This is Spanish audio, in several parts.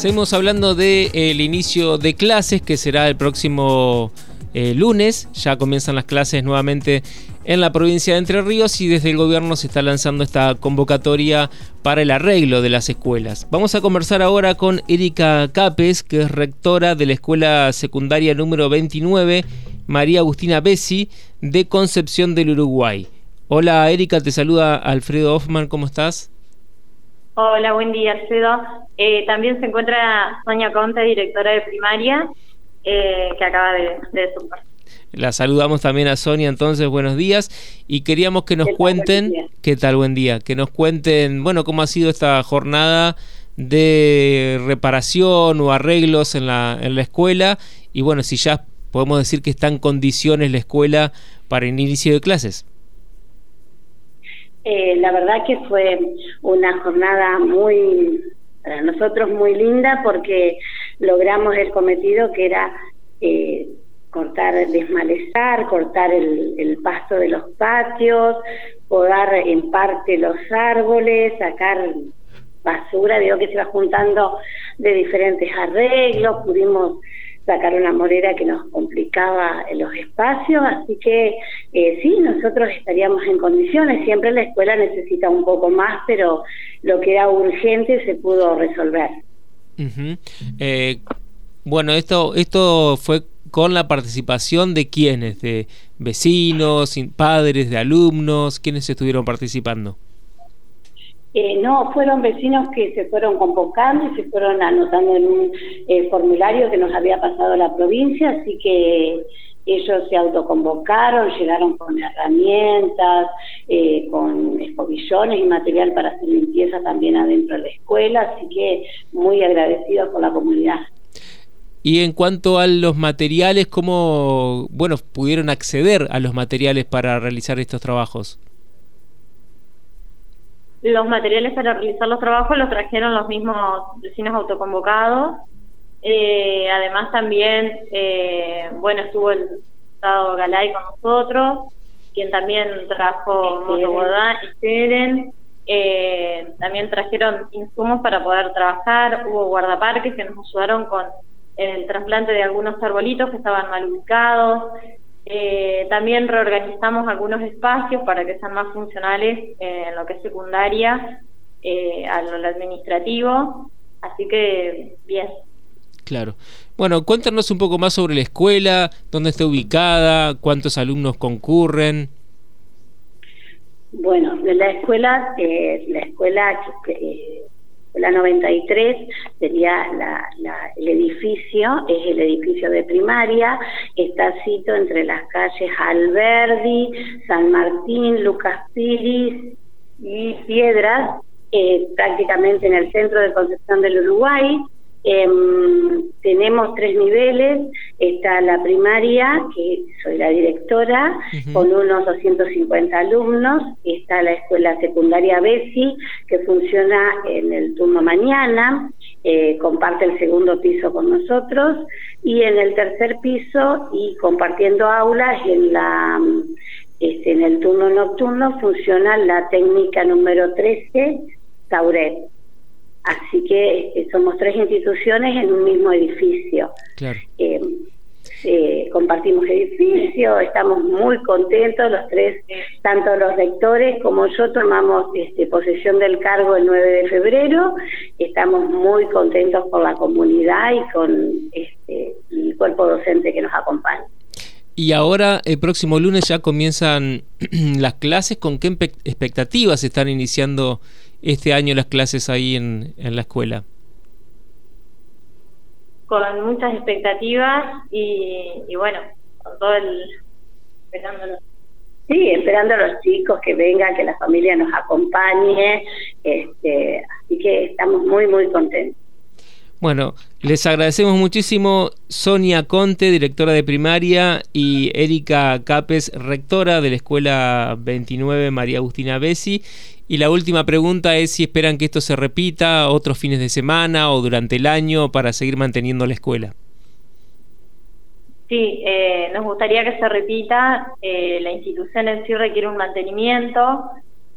Seguimos hablando del el inicio de clases que será el próximo eh, lunes. Ya comienzan las clases nuevamente en la provincia de Entre Ríos y desde el gobierno se está lanzando esta convocatoria para el arreglo de las escuelas. Vamos a conversar ahora con Erika Capes, que es rectora de la escuela secundaria número 29, María Agustina Bessi, de Concepción del Uruguay. Hola Erika, te saluda Alfredo Hoffman, ¿cómo estás? Hola, buen día Alfredo. Eh, también se encuentra Sonia Conte, directora de primaria, eh, que acaba de, de la saludamos también a Sonia, entonces buenos días y queríamos que nos cuenten, ¿qué tal buen día? Que nos cuenten, bueno, cómo ha sido esta jornada de reparación o arreglos en la, en la escuela y bueno, si ya podemos decir que está en condiciones la escuela para el inicio de clases. Eh, la verdad que fue una jornada muy, para nosotros muy linda porque logramos el cometido que era eh, cortar, desmalezar, cortar el, el, pasto de los patios, podar en parte los árboles, sacar basura, digo que se va juntando de diferentes arreglos, pudimos sacar una morera que nos complicaba los espacios, así que eh, sí, nosotros estaríamos en condiciones, siempre la escuela necesita un poco más, pero lo que era urgente se pudo resolver. eh, bueno, esto, esto fue con la participación de quienes, de vecinos, padres, de alumnos, quienes estuvieron participando. Eh, no, fueron vecinos que se fueron convocando y se fueron anotando en un eh, formulario que nos había pasado la provincia, así que ellos se autoconvocaron, llegaron con herramientas, eh, con escobillones y material para hacer limpieza también adentro de la escuela, así que muy agradecidos por la comunidad. Y en cuanto a los materiales, ¿cómo bueno, pudieron acceder a los materiales para realizar estos trabajos? Los materiales para realizar los trabajos los trajeron los mismos vecinos autoconvocados. Eh, además también, eh, bueno, estuvo el Estado Galay con nosotros, quien también trajo Motobodá y Seren. Eh, también trajeron insumos para poder trabajar, hubo guardaparques que nos ayudaron con el trasplante de algunos arbolitos que estaban mal ubicados. Eh, también reorganizamos algunos espacios para que sean más funcionales en lo que es secundaria, eh, a lo administrativo. Así que, bien. Claro. Bueno, cuéntanos un poco más sobre la escuela, dónde está ubicada, cuántos alumnos concurren. Bueno, de la escuela, eh, la escuela eh, la 93 sería el edificio, es el edificio de primaria, está cito entre las calles Alberdi, San Martín, Lucas Piris y Piedras, eh, prácticamente en el centro de Concepción del Uruguay. Em, tenemos tres niveles, está la primaria, que soy la directora, con unos 250 alumnos, está la escuela secundaria BESI, que funciona en el turno mañana, eh, comparte el segundo piso con nosotros, y en el tercer piso, y compartiendo aulas, en la este, en el turno nocturno funciona la técnica número 13, Tauret. Así que eh, somos tres instituciones en un mismo edificio. Eh, eh, compartimos edificio, estamos muy contentos los tres, tanto los rectores como yo tomamos este, posesión del cargo el 9 de febrero, estamos muy contentos con la comunidad y con este, el cuerpo docente que nos acompaña. Y ahora, el próximo lunes ya comienzan las clases, ¿con qué expectativas están iniciando este año las clases ahí en, en la escuela? Con muchas expectativas y, y bueno, con todo el... Esperándolo. Sí, esperando a los chicos que vengan, que la familia nos acompañe, este, así que estamos muy, muy contentos. Bueno, les agradecemos muchísimo Sonia Conte, directora de primaria, y Erika Capes, rectora de la Escuela 29 María Agustina Bessi. Y la última pregunta es si esperan que esto se repita otros fines de semana o durante el año para seguir manteniendo la escuela. Sí, eh, nos gustaría que se repita. Eh, la institución en sí requiere un mantenimiento.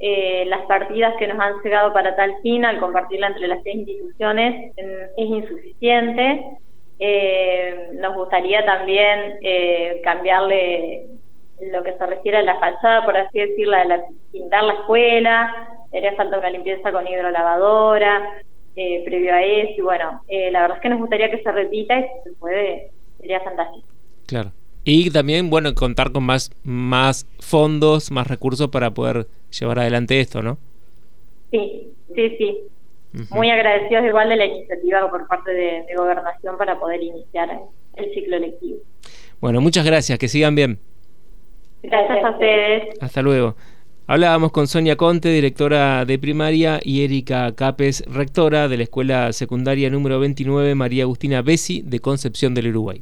Eh, las partidas que nos han llegado para tal fin, al compartirla entre las tres instituciones, es insuficiente. Eh, nos gustaría también eh, cambiarle lo que se refiere a la fachada, por así decirlo, la, pintar la escuela, haría falta una limpieza con hidrolavadora, eh, previo a eso, y bueno, eh, la verdad es que nos gustaría que se repita y si se puede, sería fantástico. Claro. Y también, bueno, contar con más, más fondos, más recursos para poder llevar adelante esto, ¿no? Sí, sí, sí. Muy agradecidos igual de la iniciativa por parte de, de Gobernación para poder iniciar el ciclo lectivo. Bueno, muchas gracias, que sigan bien. Gracias a ustedes. Hasta luego. Hablábamos con Sonia Conte, directora de primaria, y Erika Capes, rectora de la Escuela Secundaria número 29 María Agustina Bessi de Concepción del Uruguay.